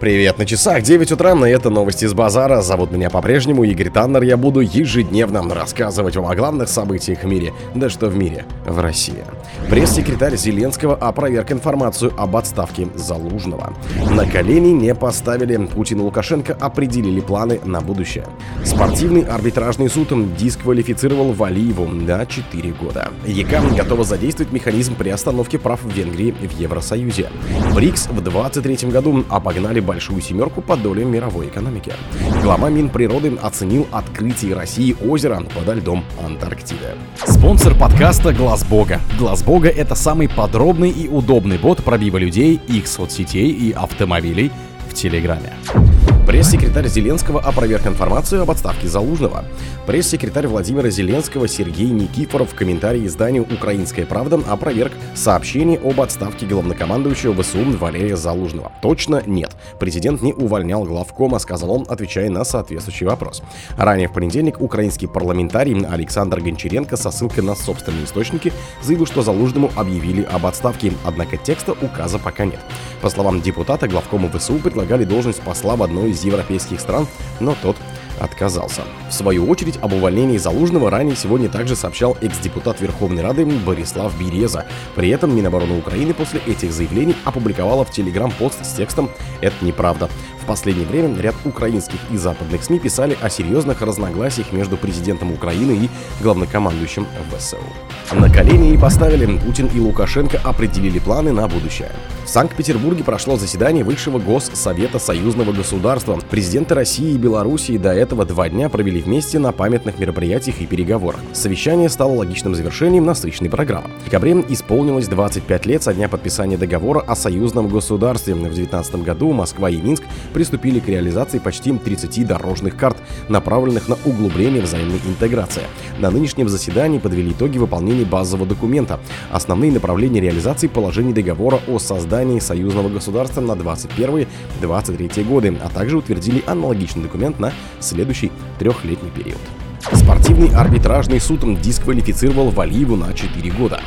Привет на часах, 9 утра, на это новости с базара. Зовут меня по-прежнему Игорь Таннер. Я буду ежедневно рассказывать вам о главных событиях в мире. Да что в мире, в России. Пресс-секретарь Зеленского опроверг информацию об отставке Залужного. На колени не поставили. Путин и Лукашенко определили планы на будущее. Спортивный арбитражный суд дисквалифицировал Валиеву на 4 года. ЕК готова задействовать механизм приостановки прав в Венгрии в Евросоюзе. БРИКС в 2023 году обогнали большую семерку по доле мировой экономики. Глава Минприроды оценил открытие России озера подо льдом Антарктиды. Спонсор подкаста Глаз Бога. Глаз Бога это самый подробный и удобный бот пробива людей, их соцсетей и автомобилей в Телеграме. Пресс-секретарь Зеленского опроверг информацию об отставке Залужного. Пресс-секретарь Владимира Зеленского Сергей Никифоров в комментарии изданию «Украинская правда» опроверг сообщение об отставке главнокомандующего ВСУ Валерия Залужного. Точно нет. Президент не увольнял главкома, сказал он, отвечая на соответствующий вопрос. Ранее в понедельник украинский парламентарий Александр Гончаренко со ссылкой на собственные источники заявил, что Залужному объявили об отставке, однако текста указа пока нет. По словам депутата, главкому ВСУ предлагали должность посла в одной из из европейских стран, но тот отказался. В свою очередь, об увольнении Залужного ранее сегодня также сообщал экс-депутат Верховной Рады Борислав Береза. При этом Минобороны Украины после этих заявлений опубликовала в Телеграм пост с текстом «Это неправда». Последнее время ряд украинских и западных СМИ писали о серьезных разногласиях между президентом Украины и главнокомандующим ВСУ. На колени и поставили Путин и Лукашенко определили планы на будущее. В Санкт-Петербурге прошло заседание Высшего Госсовета Союзного государства. Президенты России и Белоруссии до этого два дня провели вместе на памятных мероприятиях и переговорах. Совещание стало логичным завершением насыщенной программы. В декабре исполнилось 25 лет со дня подписания договора о союзном государстве. В 2019 году Москва и Минск приступили к реализации почти 30 дорожных карт, направленных на углубление взаимной интеграции. На нынешнем заседании подвели итоги выполнения базового документа, основные направления реализации положений договора о создании союзного государства на 21-23 годы, а также утвердили аналогичный документ на следующий трехлетний период. Спортивный арбитражный суд дисквалифицировал Валиеву на 4 года.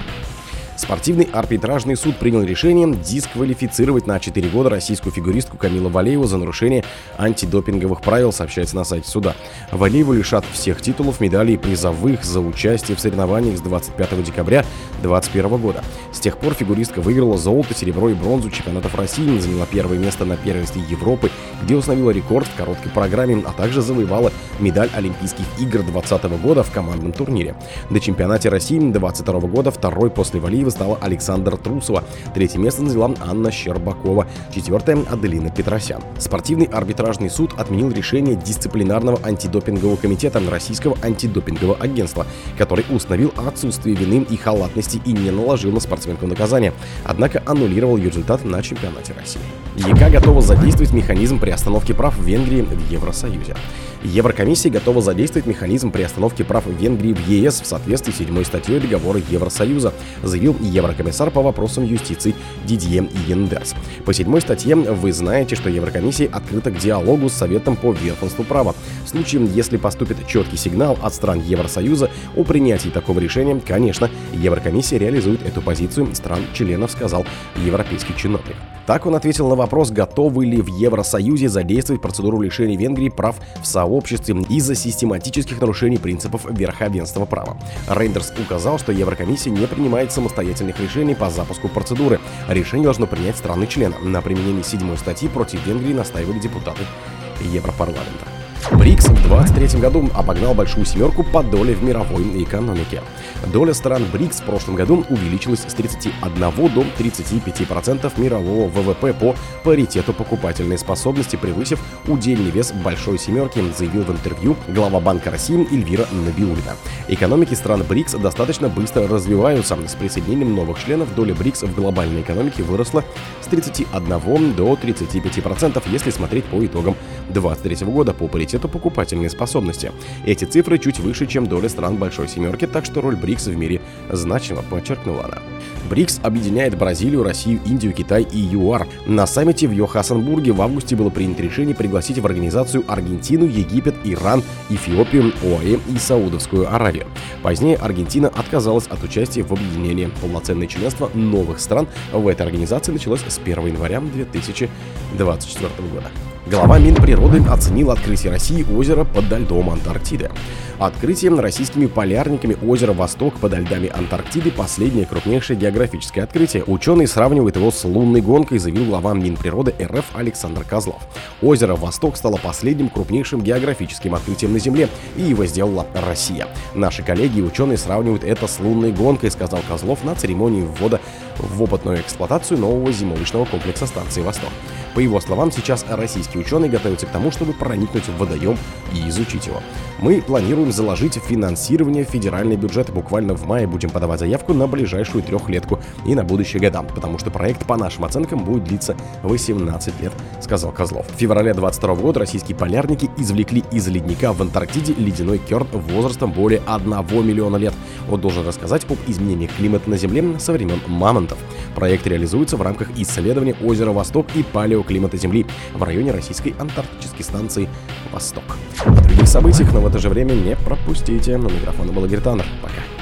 Спортивный арбитражный суд принял решение дисквалифицировать на 4 года российскую фигуристку Камила Валееву за нарушение антидопинговых правил, сообщается на сайте суда. Валееву лишат всех титулов, медалей и призовых за участие в соревнованиях с 25 декабря 2021 года. С тех пор фигуристка выиграла золото, серебро и бронзу чемпионатов России, заняла первое место на первенстве Европы, где установила рекорд в короткой программе, а также завоевала медаль Олимпийских игр 2020 года в командном турнире. На чемпионате России 2022 года второй после Валиева стала Александра Трусова. Третье место заняла Анна Щербакова. Четвертое – Аделина Петросян. Спортивный арбитражный суд отменил решение дисциплинарного антидопингового комитета Российского антидопингового агентства, который установил отсутствие вины и халатности и не наложил на спортсменку наказание, однако аннулировал результат на чемпионате России. ЕК готова задействовать механизм приостановки прав Венгрии в Евросоюзе. Еврокомиссия готова задействовать механизм приостановки прав Венгрии в ЕС в соответствии с седьмой статьей договора Евросоюза, заявил еврокомиссар по вопросам юстиции Дидье Йендерс. По седьмой статье вы знаете, что Еврокомиссия открыта к диалогу с Советом по верховенству права. В случае, если поступит четкий сигнал от стран Евросоюза о принятии такого решения, конечно, Еврокомиссия реализует эту позицию стран-членов, сказал европейский чиновник. Так он ответил на вопрос, готовы ли в Евросоюзе задействовать процедуру лишения Венгрии прав в сообществе из-за систематических нарушений принципов верховенства права. Рейндерс указал, что Еврокомиссия не принимает самостоятельных решений по запуску процедуры. Решение должно принять страны-члены. На применении седьмой статьи против Венгрии настаивали депутаты Европарламента. БРИКС в 2023 году обогнал большую семерку по доле в мировой экономике. Доля стран БРИКС в прошлом году увеличилась с 31 до 35% мирового ВВП по паритету покупательной способности, превысив удельный вес большой семерки, заявил в интервью глава Банка России Эльвира Набиулина. Экономики стран БРИКС достаточно быстро развиваются. С присоединением новых членов доля БРИКС в глобальной экономике выросла с 31 до 35%, если смотреть по итогам 2023 года по паритету это покупательные способности. Эти цифры чуть выше, чем доля стран Большой Семерки, так что роль БРИКС в мире значима, подчеркнула она. БРИКС объединяет Бразилию, Россию, Индию, Китай и ЮАР. На саммите в Йохассанбурге в августе было принято решение пригласить в организацию Аргентину, Египет, Иран, Эфиопию, ОАЭ и Саудовскую Аравию. Позднее Аргентина отказалась от участия в объединении. Полноценное членство новых стран в этой организации началось с 1 января 2024 года. Глава Минприроды оценил открытие России озера под льдом Антарктиды. Открытием российскими полярниками озера Восток под льдами Антарктиды последнее крупнейшее географическое открытие. Ученый сравнивает его с лунной гонкой, заявил глава Минприроды РФ Александр Козлов. Озеро Восток стало последним крупнейшим географическим открытием на Земле, и его сделала Россия. Наши коллеги и ученые сравнивают это с лунной гонкой, сказал Козлов на церемонии ввода в опытную эксплуатацию нового зимовочного комплекса станции «Восток». По его словам, сейчас российские ученые готовятся к тому, чтобы проникнуть в водоем и изучить его. Мы планируем заложить финансирование в федеральный бюджет. Буквально в мае будем подавать заявку на ближайшую трехлетку и на будущие года, потому что проект, по нашим оценкам, будет длиться 18 лет, сказал Козлов. В феврале 22 года российские полярники извлекли из ледника в Антарктиде ледяной керн возрастом более 1 миллиона лет. Он должен рассказать об изменениях климата на Земле со времен мамонтов. Проект реализуется в рамках исследования озера Восток и палеоклимата Земли в районе российской антарктической станции «Восток». О других событиях, но в это же время не пропустите. На микрофоне был Игорь Таннер. Пока.